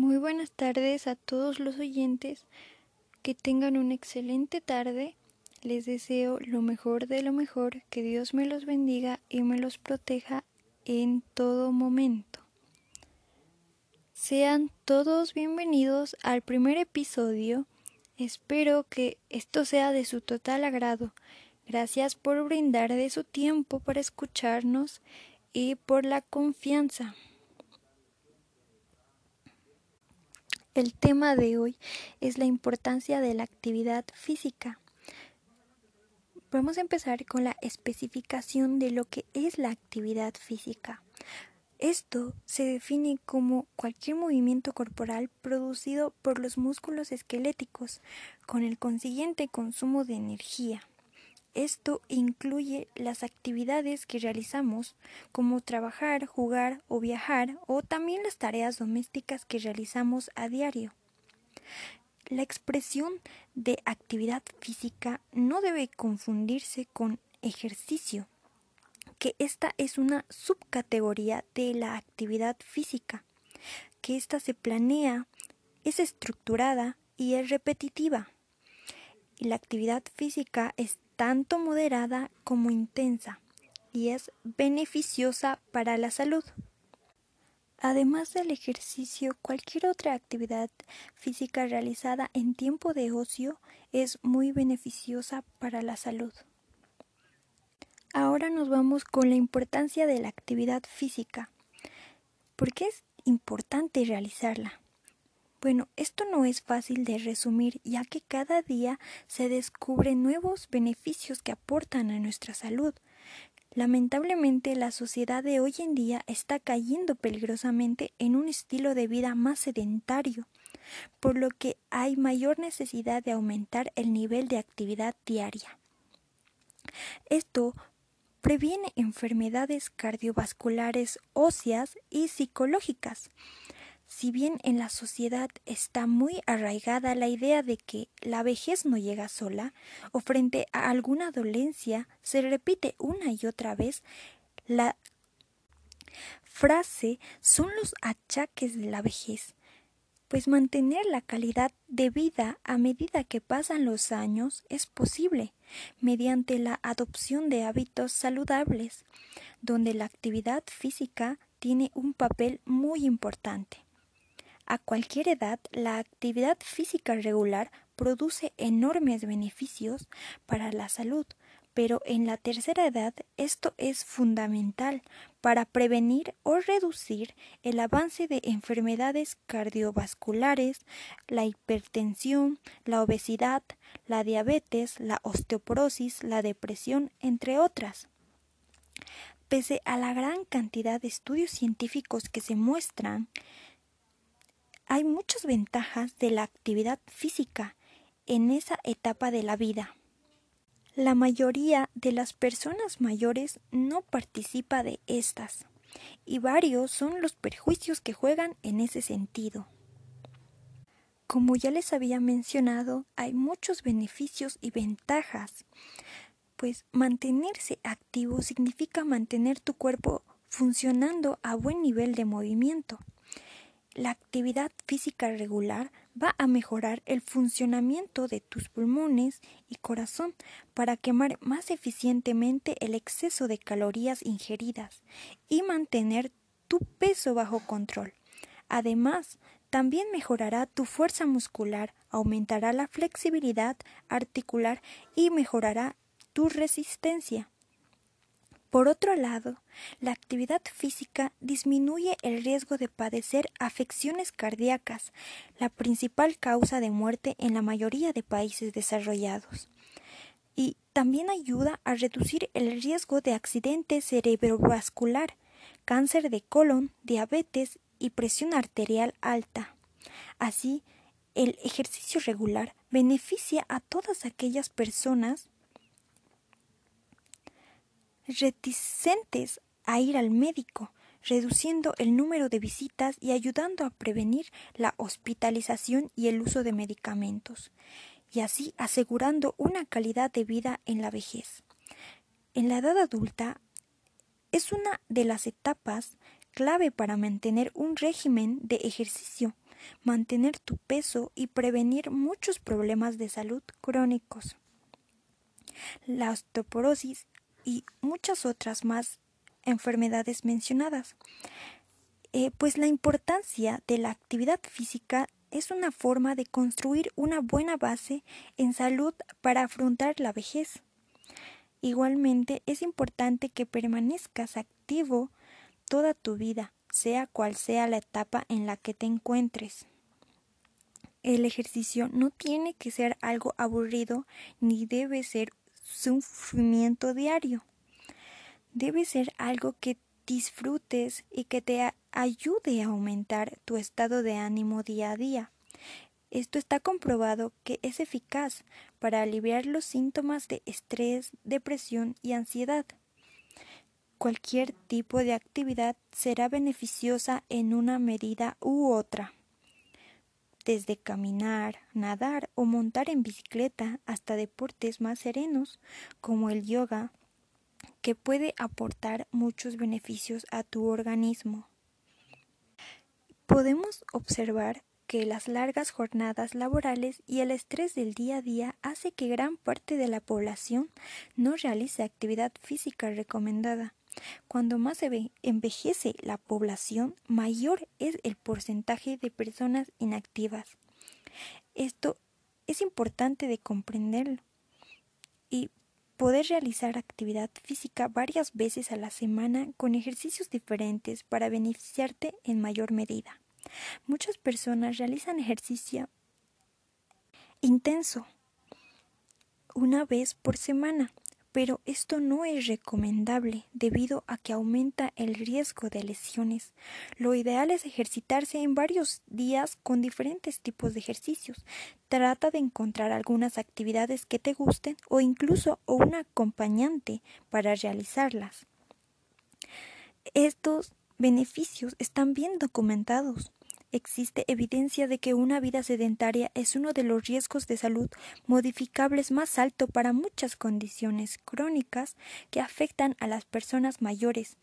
Muy buenas tardes a todos los oyentes. Que tengan una excelente tarde. Les deseo lo mejor de lo mejor. Que Dios me los bendiga y me los proteja en todo momento. Sean todos bienvenidos al primer episodio. Espero que esto sea de su total agrado. Gracias por brindar de su tiempo para escucharnos y por la confianza. El tema de hoy es la importancia de la actividad física. Vamos a empezar con la especificación de lo que es la actividad física. Esto se define como cualquier movimiento corporal producido por los músculos esqueléticos, con el consiguiente consumo de energía. Esto incluye las actividades que realizamos, como trabajar, jugar o viajar, o también las tareas domésticas que realizamos a diario. La expresión de actividad física no debe confundirse con ejercicio, que esta es una subcategoría de la actividad física, que ésta se planea, es estructurada y es repetitiva. La actividad física es tanto moderada como intensa y es beneficiosa para la salud. Además del ejercicio, cualquier otra actividad física realizada en tiempo de ocio es muy beneficiosa para la salud. Ahora nos vamos con la importancia de la actividad física. ¿Por qué es importante realizarla? Bueno, esto no es fácil de resumir ya que cada día se descubren nuevos beneficios que aportan a nuestra salud. Lamentablemente la sociedad de hoy en día está cayendo peligrosamente en un estilo de vida más sedentario, por lo que hay mayor necesidad de aumentar el nivel de actividad diaria. Esto previene enfermedades cardiovasculares, óseas y psicológicas. Si bien en la sociedad está muy arraigada la idea de que la vejez no llega sola, o frente a alguna dolencia se repite una y otra vez la frase son los achaques de la vejez, pues mantener la calidad de vida a medida que pasan los años es posible mediante la adopción de hábitos saludables, donde la actividad física tiene un papel muy importante. A cualquier edad, la actividad física regular produce enormes beneficios para la salud, pero en la tercera edad esto es fundamental para prevenir o reducir el avance de enfermedades cardiovasculares, la hipertensión, la obesidad, la diabetes, la osteoporosis, la depresión, entre otras. Pese a la gran cantidad de estudios científicos que se muestran hay muchas ventajas de la actividad física en esa etapa de la vida. La mayoría de las personas mayores no participa de estas, y varios son los perjuicios que juegan en ese sentido. Como ya les había mencionado, hay muchos beneficios y ventajas, pues mantenerse activo significa mantener tu cuerpo funcionando a buen nivel de movimiento. La actividad física regular va a mejorar el funcionamiento de tus pulmones y corazón para quemar más eficientemente el exceso de calorías ingeridas y mantener tu peso bajo control. Además, también mejorará tu fuerza muscular, aumentará la flexibilidad articular y mejorará tu resistencia. Por otro lado, la actividad física disminuye el riesgo de padecer afecciones cardíacas, la principal causa de muerte en la mayoría de países desarrollados. Y también ayuda a reducir el riesgo de accidente cerebrovascular, cáncer de colon, diabetes y presión arterial alta. Así, el ejercicio regular beneficia a todas aquellas personas reticentes a ir al médico, reduciendo el número de visitas y ayudando a prevenir la hospitalización y el uso de medicamentos, y así asegurando una calidad de vida en la vejez. En la edad adulta es una de las etapas clave para mantener un régimen de ejercicio, mantener tu peso y prevenir muchos problemas de salud crónicos. La osteoporosis y muchas otras más enfermedades mencionadas. Eh, pues la importancia de la actividad física es una forma de construir una buena base en salud para afrontar la vejez. Igualmente es importante que permanezcas activo toda tu vida, sea cual sea la etapa en la que te encuentres. El ejercicio no tiene que ser algo aburrido ni debe ser sufrimiento diario. Debe ser algo que disfrutes y que te ayude a aumentar tu estado de ánimo día a día. Esto está comprobado que es eficaz para aliviar los síntomas de estrés, depresión y ansiedad. Cualquier tipo de actividad será beneficiosa en una medida u otra. Desde caminar, nadar o montar en bicicleta hasta deportes más serenos como el yoga, que puede aportar muchos beneficios a tu organismo. Podemos observar que las largas jornadas laborales y el estrés del día a día hace que gran parte de la población no realice actividad física recomendada. Cuando más se envejece la población, mayor es el porcentaje de personas inactivas. Esto es importante de comprenderlo y poder realizar actividad física varias veces a la semana con ejercicios diferentes para beneficiarte en mayor medida. Muchas personas realizan ejercicio intenso una vez por semana, pero esto no es recomendable debido a que aumenta el riesgo de lesiones. Lo ideal es ejercitarse en varios días con diferentes tipos de ejercicios. Trata de encontrar algunas actividades que te gusten o incluso un acompañante para realizarlas. Estos beneficios están bien documentados. Existe evidencia de que una vida sedentaria es uno de los riesgos de salud modificables más alto para muchas condiciones crónicas que afectan a las personas mayores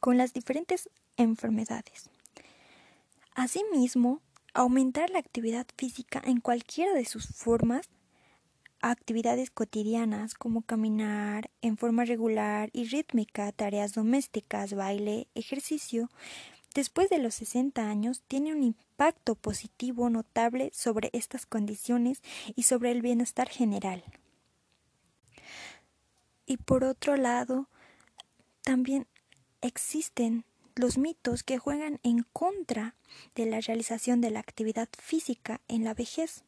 con las diferentes enfermedades. Asimismo, aumentar la actividad física en cualquiera de sus formas actividades cotidianas como caminar en forma regular y rítmica, tareas domésticas, baile, ejercicio, después de los 60 años tiene un impacto positivo notable sobre estas condiciones y sobre el bienestar general. Y por otro lado, también existen los mitos que juegan en contra de la realización de la actividad física en la vejez.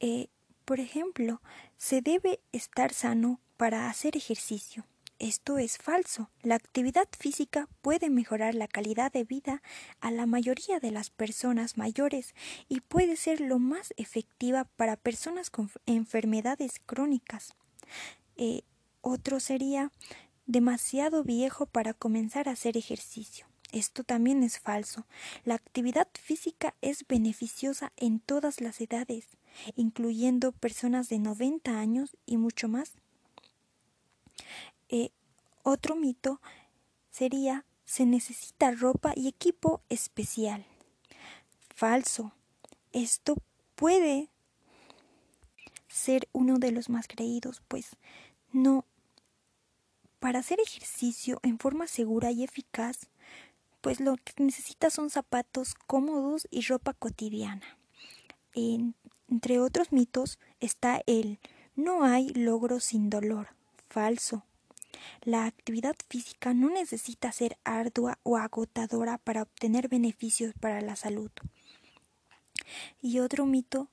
Eh, por ejemplo, se debe estar sano para hacer ejercicio. Esto es falso. La actividad física puede mejorar la calidad de vida a la mayoría de las personas mayores y puede ser lo más efectiva para personas con enfermedades crónicas. Eh, otro sería demasiado viejo para comenzar a hacer ejercicio. Esto también es falso. La actividad física es beneficiosa en todas las edades, incluyendo personas de 90 años y mucho más. Eh, otro mito sería se necesita ropa y equipo especial. Falso. Esto puede ser uno de los más creídos, pues no. Para hacer ejercicio en forma segura y eficaz, pues lo que necesitas son zapatos cómodos y ropa cotidiana. entre otros mitos está el no hay logro sin dolor. Falso. La actividad física no necesita ser ardua o agotadora para obtener beneficios para la salud. Y otro mito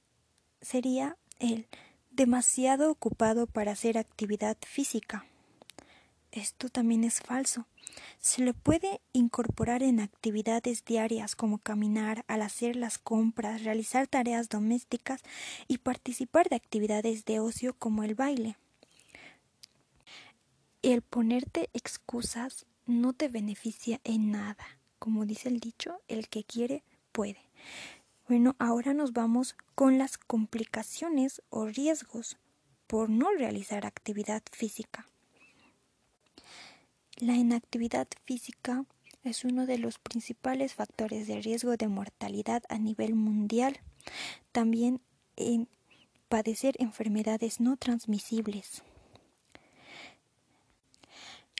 sería el demasiado ocupado para hacer actividad física. Esto también es falso. Se le puede incorporar en actividades diarias como caminar, al hacer las compras, realizar tareas domésticas y participar de actividades de ocio como el baile. El ponerte excusas no te beneficia en nada. Como dice el dicho, el que quiere puede. Bueno, ahora nos vamos con las complicaciones o riesgos por no realizar actividad física. La inactividad física es uno de los principales factores de riesgo de mortalidad a nivel mundial. También en padecer enfermedades no transmisibles.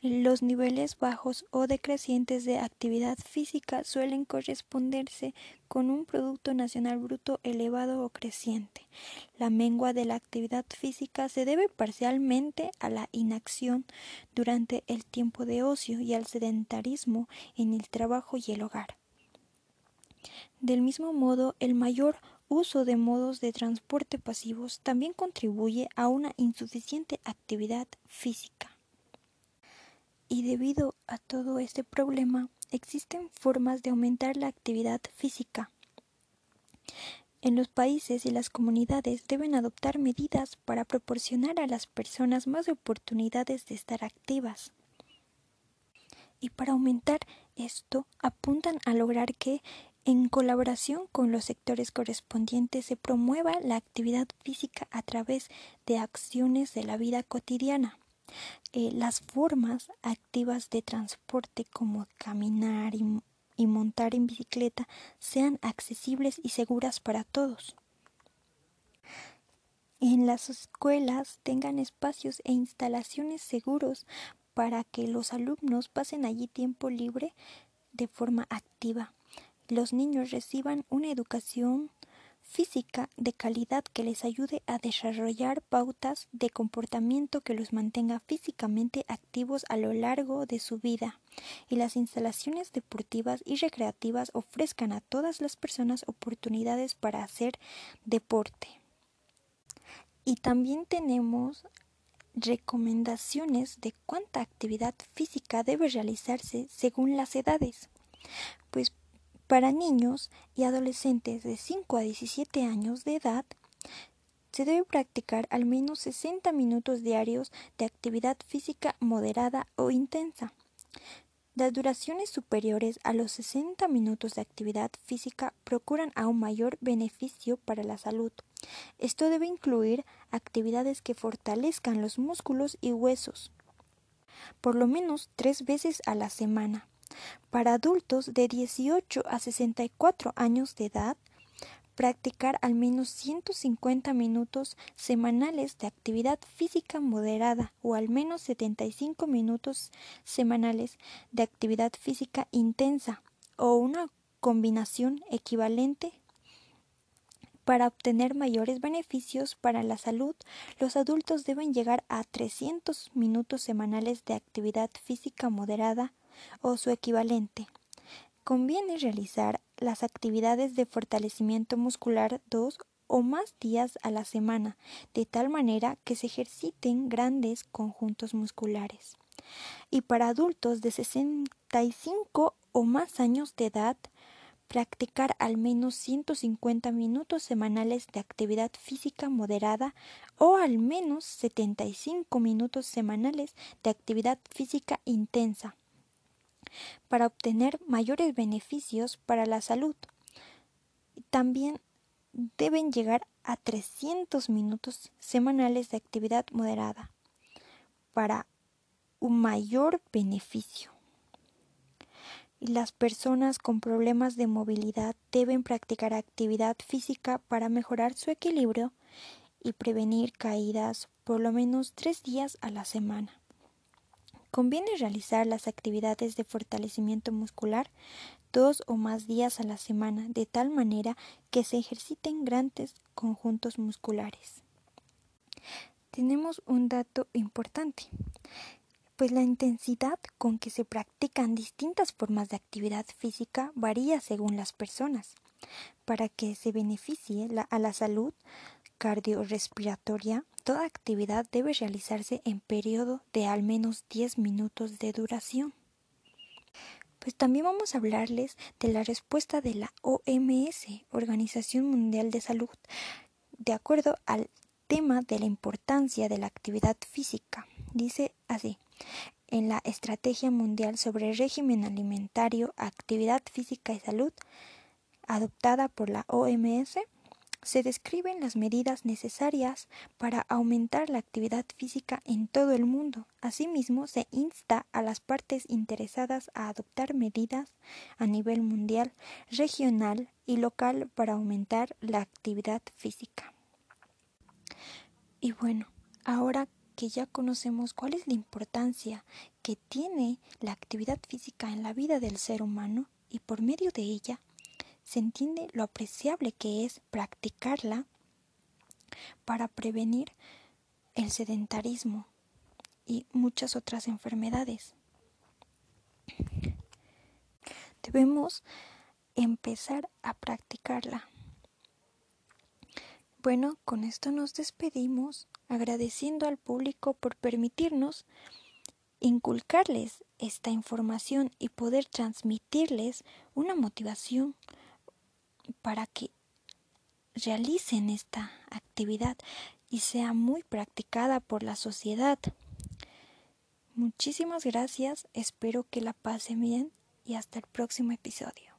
Los niveles bajos o decrecientes de actividad física suelen corresponderse con un Producto Nacional Bruto elevado o creciente. La mengua de la actividad física se debe parcialmente a la inacción durante el tiempo de ocio y al sedentarismo en el trabajo y el hogar. Del mismo modo, el mayor uso de modos de transporte pasivos también contribuye a una insuficiente actividad física. Y debido a todo este problema, existen formas de aumentar la actividad física. En los países y las comunidades deben adoptar medidas para proporcionar a las personas más oportunidades de estar activas. Y para aumentar esto, apuntan a lograr que, en colaboración con los sectores correspondientes, se promueva la actividad física a través de acciones de la vida cotidiana. Eh, las formas activas de transporte como caminar y, montar en bicicleta sean accesibles y seguras para todos. En las escuelas tengan espacios e instalaciones seguros para que los alumnos pasen allí tiempo libre de forma activa. Los niños reciban una educación física de calidad que les ayude a desarrollar pautas de comportamiento que los mantenga físicamente activos a lo largo de su vida y las instalaciones deportivas y recreativas ofrezcan a todas las personas oportunidades para hacer deporte. Y también tenemos recomendaciones de cuánta actividad física debe realizarse según las edades. Pues para niños y adolescentes de 5 a 17 años de edad, se debe practicar al menos 60 minutos diarios de actividad física moderada o intensa. Las duraciones superiores a los 60 minutos de actividad física procuran aún mayor beneficio para la salud. Esto debe incluir actividades que fortalezcan los músculos y huesos, por lo menos tres veces a la semana. Para adultos de 18 a 64 años de edad, practicar al menos 150 minutos semanales de actividad física moderada o al menos 75 minutos semanales de actividad física intensa o una combinación equivalente para obtener mayores beneficios para la salud, los adultos deben llegar a 300 minutos semanales de actividad física moderada o su equivalente. Conviene realizar las actividades de fortalecimiento muscular dos o más días a la semana, de tal manera que se ejerciten grandes conjuntos musculares. Y para adultos de 65 o más años de edad, practicar al menos 150 minutos semanales de actividad física moderada o al menos 75 minutos semanales de actividad física intensa para obtener mayores beneficios para la salud. También deben llegar a 300 minutos semanales de actividad moderada para un mayor beneficio. Las personas con problemas de movilidad deben practicar actividad física para mejorar su equilibrio y prevenir caídas por lo menos tres días a la semana. Conviene realizar las actividades de fortalecimiento muscular dos o más días a la semana, de tal manera que se ejerciten grandes conjuntos musculares. Tenemos un dato importante, pues la intensidad con que se practican distintas formas de actividad física varía según las personas. Para que se beneficie a la salud cardiorrespiratoria, Toda actividad debe realizarse en periodo de al menos 10 minutos de duración. Pues también vamos a hablarles de la respuesta de la OMS, Organización Mundial de Salud, de acuerdo al tema de la importancia de la actividad física. Dice así, en la Estrategia Mundial sobre Régimen Alimentario, Actividad Física y Salud, adoptada por la OMS, se describen las medidas necesarias para aumentar la actividad física en todo el mundo. Asimismo, se insta a las partes interesadas a adoptar medidas a nivel mundial, regional y local para aumentar la actividad física. Y bueno, ahora que ya conocemos cuál es la importancia que tiene la actividad física en la vida del ser humano y por medio de ella se entiende lo apreciable que es practicarla para prevenir el sedentarismo y muchas otras enfermedades. Debemos empezar a practicarla. Bueno, con esto nos despedimos agradeciendo al público por permitirnos inculcarles esta información y poder transmitirles una motivación para que realicen esta actividad y sea muy practicada por la sociedad. Muchísimas gracias, espero que la pasen bien y hasta el próximo episodio.